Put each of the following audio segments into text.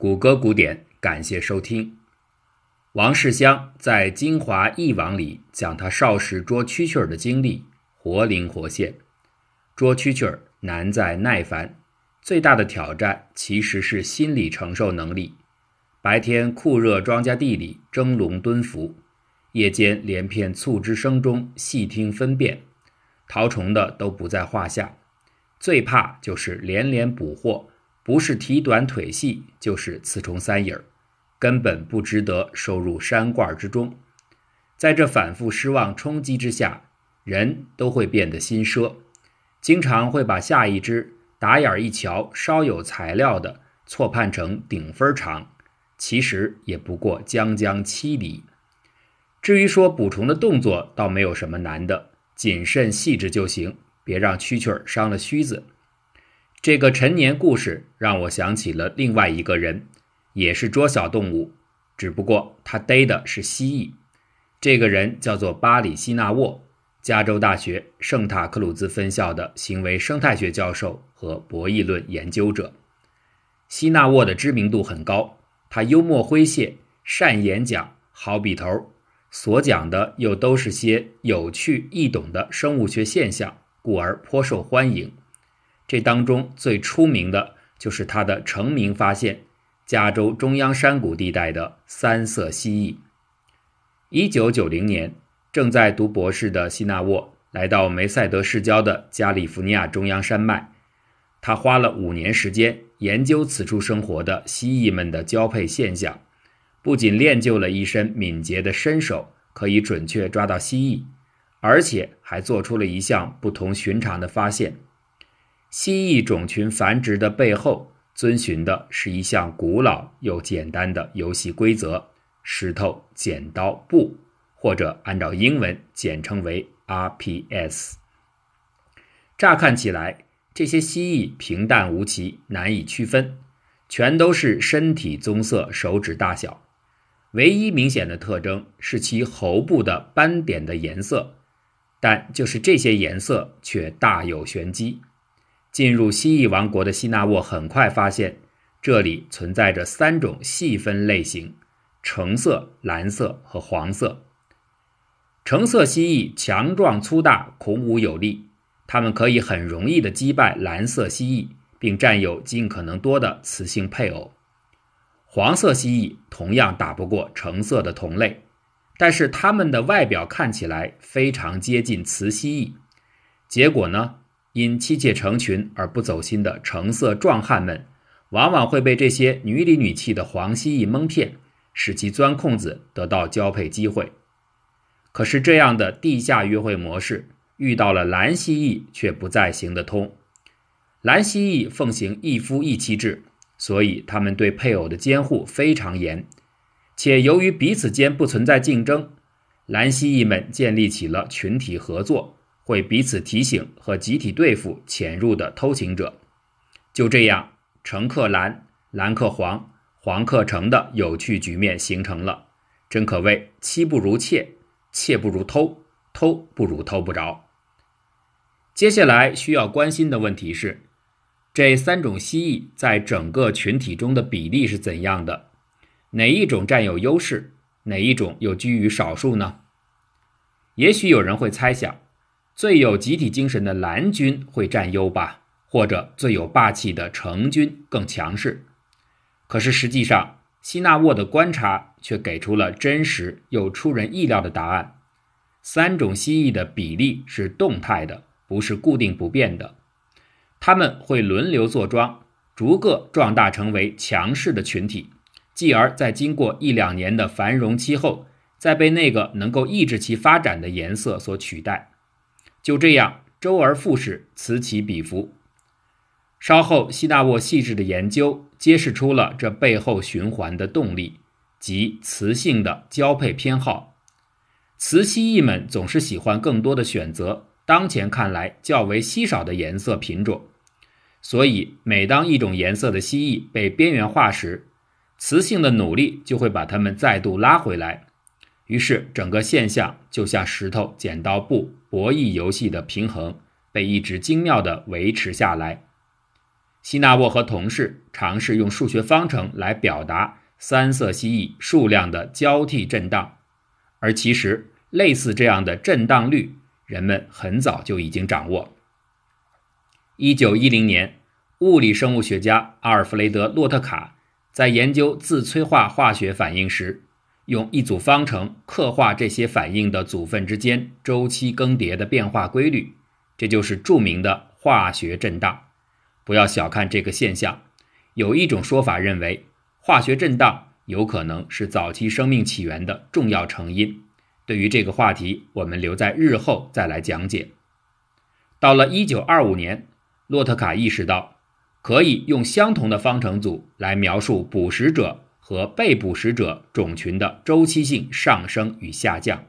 谷歌古典，感谢收听。王世襄在《京华忆往》里讲他少时捉蛐蛐儿的经历，活灵活现。捉蛐蛐儿难在耐烦，最大的挑战其实是心理承受能力。白天酷热庄稼地里蒸笼蹲伏，夜间连片促织声中细听分辨，逃虫的都不在话下。最怕就是连连捕获，不是体短腿细，就是雌虫三影儿。根本不值得收入山罐之中。在这反复失望冲击之下，人都会变得心奢，经常会把下一只打眼一瞧稍有材料的错判成顶分长，其实也不过将将七厘。至于说捕虫的动作，倒没有什么难的，谨慎细致就行，别让蛐蛐伤了须子。这个陈年故事让我想起了另外一个人。也是捉小动物，只不过他逮的是蜥蜴。这个人叫做巴里希纳沃，加州大学圣塔克鲁兹分校的行为生态学教授和博弈论研究者。希纳沃的知名度很高，他幽默诙谐，善演讲，好笔头，所讲的又都是些有趣易懂的生物学现象，故而颇受欢迎。这当中最出名的就是他的成名发现。加州中央山谷地带的三色蜥蜴。一九九零年，正在读博士的希纳沃来到梅赛德市郊的加利福尼亚中央山脉，他花了五年时间研究此处生活的蜥蜴们的交配现象，不仅练就了一身敏捷的身手，可以准确抓到蜥蜴，而且还做出了一项不同寻常的发现：蜥蜴种群繁殖的背后。遵循的是一项古老又简单的游戏规则：石头剪刀布，或者按照英文简称为 RPS。乍看起来，这些蜥蜴平淡无奇，难以区分，全都是身体棕色、手指大小。唯一明显的特征是其喉部的斑点的颜色，但就是这些颜色却大有玄机。进入蜥蜴王国的希纳沃很快发现，这里存在着三种细分类型：橙色、蓝色和黄色。橙色蜥蜴强壮粗大，孔武有力，它们可以很容易地击败蓝色蜥蜴，并占有尽可能多的雌性配偶。黄色蜥蜴同样打不过橙色的同类，但是它们的外表看起来非常接近雌蜥蜴。结果呢？因妻妾成群而不走心的橙色壮汉们，往往会被这些女里女气的黄蜥蜴蒙骗，使其钻空子得到交配机会。可是这样的地下约会模式遇到了蓝蜥蜴却不再行得通。蓝蜥蜴奉行一夫一妻制，所以他们对配偶的监护非常严，且由于彼此间不存在竞争，蓝蜥蜴们建立起了群体合作。会彼此提醒和集体对付潜入的偷情者，就这样，乘客蓝，蓝克黄，黄克橙的有趣局面形成了。真可谓妻不如妾，妾不如偷，偷不如偷不着。接下来需要关心的问题是，这三种蜥蜴在整个群体中的比例是怎样的？哪一种占有优势？哪一种又居于少数呢？也许有人会猜想。最有集体精神的蓝军会占优吧，或者最有霸气的橙军更强势。可是实际上，希纳沃的观察却给出了真实又出人意料的答案：三种蜥蜴的比例是动态的，不是固定不变的。它们会轮流坐庄，逐个壮大成为强势的群体，继而在经过一两年的繁荣期后，再被那个能够抑制其发展的颜色所取代。就这样，周而复始，此起彼伏。稍后，希纳沃细致的研究揭示出了这背后循环的动力，即雌性的交配偏好。雌蜥蜴们总是喜欢更多的选择当前看来较为稀少的颜色品种，所以每当一种颜色的蜥蜴被边缘化时，雌性的努力就会把它们再度拉回来。于是，整个现象就像石头剪刀布博弈游戏的平衡被一直精妙地维持下来。希纳沃和同事尝试用数学方程来表达三色蜥蜴数量的交替震荡，而其实类似这样的震荡率，人们很早就已经掌握。一九一零年，物理生物学家阿尔弗雷德·洛特卡在研究自催化化学反应时，用一组方程刻画这些反应的组分之间周期更迭的变化规律，这就是著名的化学震荡。不要小看这个现象，有一种说法认为，化学震荡有可能是早期生命起源的重要成因。对于这个话题，我们留在日后再来讲解。到了1925年，洛特卡意识到，可以用相同的方程组来描述捕食者和被捕食者种群的周期性上升与下降。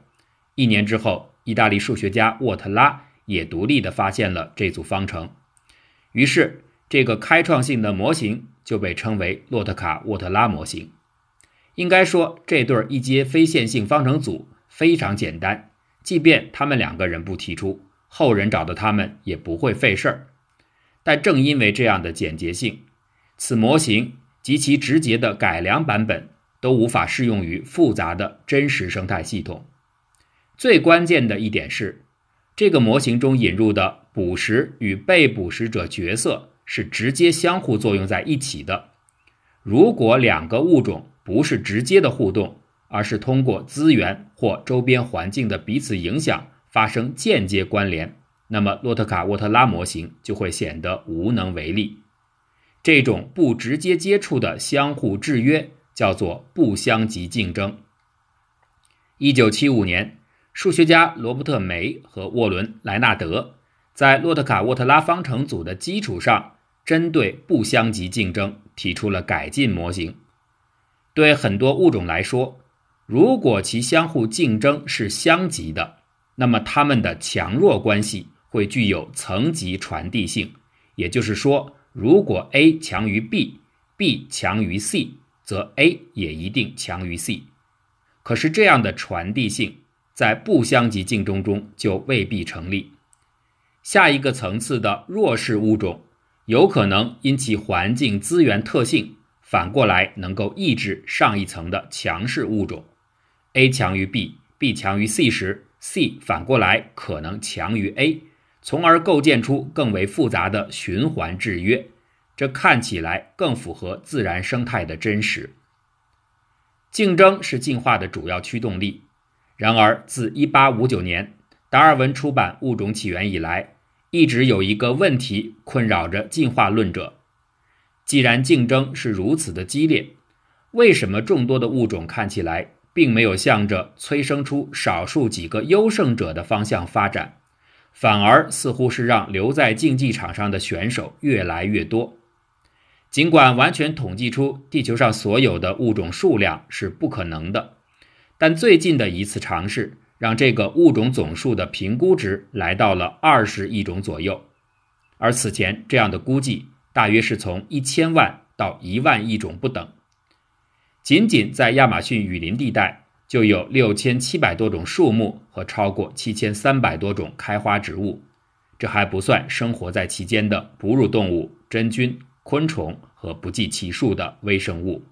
一年之后，意大利数学家沃特拉也独立地发现了这组方程，于是。这个开创性的模型就被称为洛特卡沃特拉模型。应该说，这对一阶非线性方程组非常简单，即便他们两个人不提出，后人找到他们也不会费事儿。但正因为这样的简洁性，此模型及其直接的改良版本都无法适用于复杂的真实生态系统。最关键的一点是，这个模型中引入的捕食与被捕食者角色。是直接相互作用在一起的。如果两个物种不是直接的互动，而是通过资源或周边环境的彼此影响发生间接关联，那么洛特卡沃特拉模型就会显得无能为力。这种不直接接触的相互制约叫做不相及竞争。一九七五年，数学家罗伯特梅和沃伦莱纳德在洛特卡沃特拉方程组的基础上。针对不相及竞争提出了改进模型。对很多物种来说，如果其相互竞争是相级的，那么它们的强弱关系会具有层级传递性。也就是说，如果 A 强于 B，B 强于 C，则 A 也一定强于 C。可是这样的传递性在不相级竞争中就未必成立。下一个层次的弱势物种。有可能因其环境资源特性，反过来能够抑制上一层的强势物种。A 强于 B，B 强于 C 时，C 反过来可能强于 A，从而构建出更为复杂的循环制约。这看起来更符合自然生态的真实。竞争是进化的主要驱动力。然而，自1859年达尔文出版《物种起源》以来，一直有一个问题困扰着进化论者：既然竞争是如此的激烈，为什么众多的物种看起来并没有向着催生出少数几个优胜者的方向发展，反而似乎是让留在竞技场上的选手越来越多？尽管完全统计出地球上所有的物种数量是不可能的，但最近的一次尝试。让这个物种总数的评估值来到了二十亿种左右，而此前这样的估计大约是从一千万到一万亿种不等。仅仅在亚马逊雨林地带就有六千七百多种树木和超过七千三百多种开花植物，这还不算生活在其间的哺乳动物、真菌、昆虫和不计其数的微生物。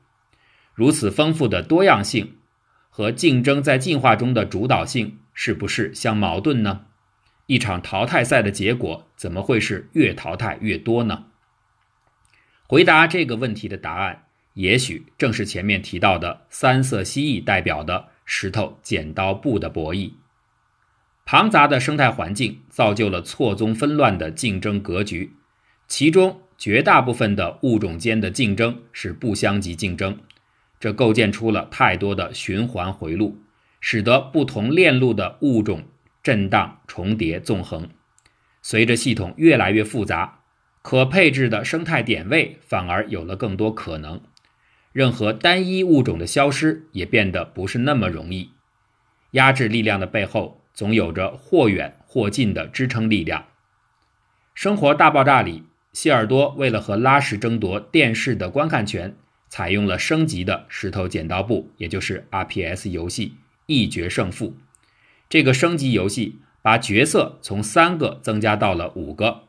如此丰富的多样性。和竞争在进化中的主导性是不是相矛盾呢？一场淘汰赛的结果怎么会是越淘汰越多呢？回答这个问题的答案，也许正是前面提到的三色蜥蜴代表的石头剪刀布的博弈。庞杂的生态环境造就了错综纷乱的竞争格局，其中绝大部分的物种间的竞争是不相及竞争。这构建出了太多的循环回路，使得不同链路的物种震荡、重叠、纵横。随着系统越来越复杂，可配置的生态点位反而有了更多可能。任何单一物种的消失也变得不是那么容易。压制力量的背后，总有着或远或近的支撑力量。《生活大爆炸》里，希尔多为了和拉什争夺电视的观看权。采用了升级的石头剪刀布，也就是 RPS 游戏一决胜负。这个升级游戏把角色从三个增加到了五个，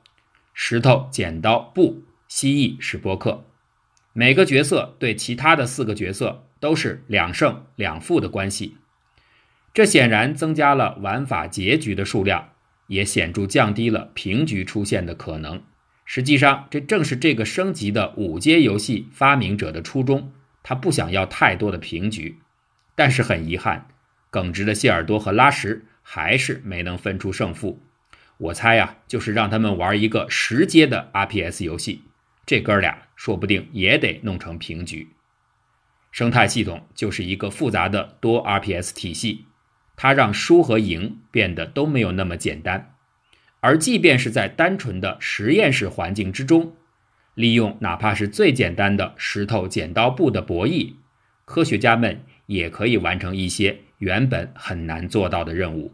石头剪刀布蜥蜴是波克。每个角色对其他的四个角色都是两胜两负的关系，这显然增加了玩法结局的数量，也显著降低了平局出现的可能。实际上，这正是这个升级的五阶游戏发明者的初衷，他不想要太多的平局。但是很遗憾，耿直的谢尔多和拉什还是没能分出胜负。我猜呀，就是让他们玩一个十阶的 RPS 游戏。这哥俩说不定也得弄成平局。生态系统就是一个复杂的多 RPS 体系，它让输和赢变得都没有那么简单。而即便是在单纯的实验室环境之中，利用哪怕是最简单的石头剪刀布的博弈，科学家们也可以完成一些原本很难做到的任务。